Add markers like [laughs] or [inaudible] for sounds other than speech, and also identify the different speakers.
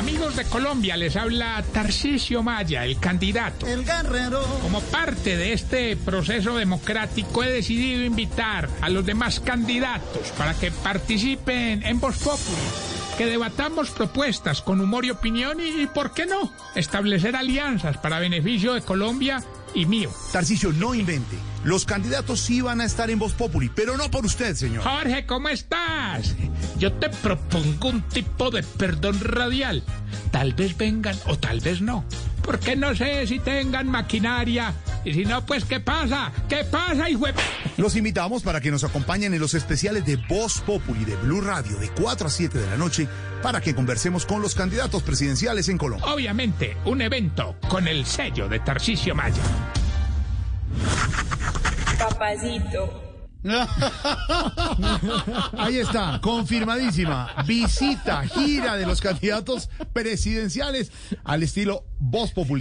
Speaker 1: amigos de Colombia, les habla Tarcisio Maya, el candidato.
Speaker 2: El guerrero.
Speaker 1: Como parte de este proceso democrático, he decidido invitar a los demás candidatos para que participen en Voz Populi, que debatamos propuestas con humor y opinión y, y, ¿por qué no?, establecer alianzas para beneficio de Colombia y mío.
Speaker 3: Tarcicio, no invente. Los candidatos sí van a estar en Voz Populi, pero no por usted, señor.
Speaker 1: Jorge, ¿cómo estás? Yo te propongo un tipo de perdón radial. Tal vez vengan o tal vez no. Porque no sé si tengan maquinaria. Y si no, pues ¿qué pasa? ¿Qué pasa, hijo de...
Speaker 3: Los invitamos para que nos acompañen en los especiales de Voz Populi de Blue Radio de 4 a 7 de la noche para que conversemos con los candidatos presidenciales en Colombia.
Speaker 1: Obviamente, un evento con el sello de Tarcisio Maya.
Speaker 4: Papacito. [laughs]
Speaker 3: Ahí está, confirmadísima. Visita, gira de los candidatos presidenciales al estilo Voz Populi.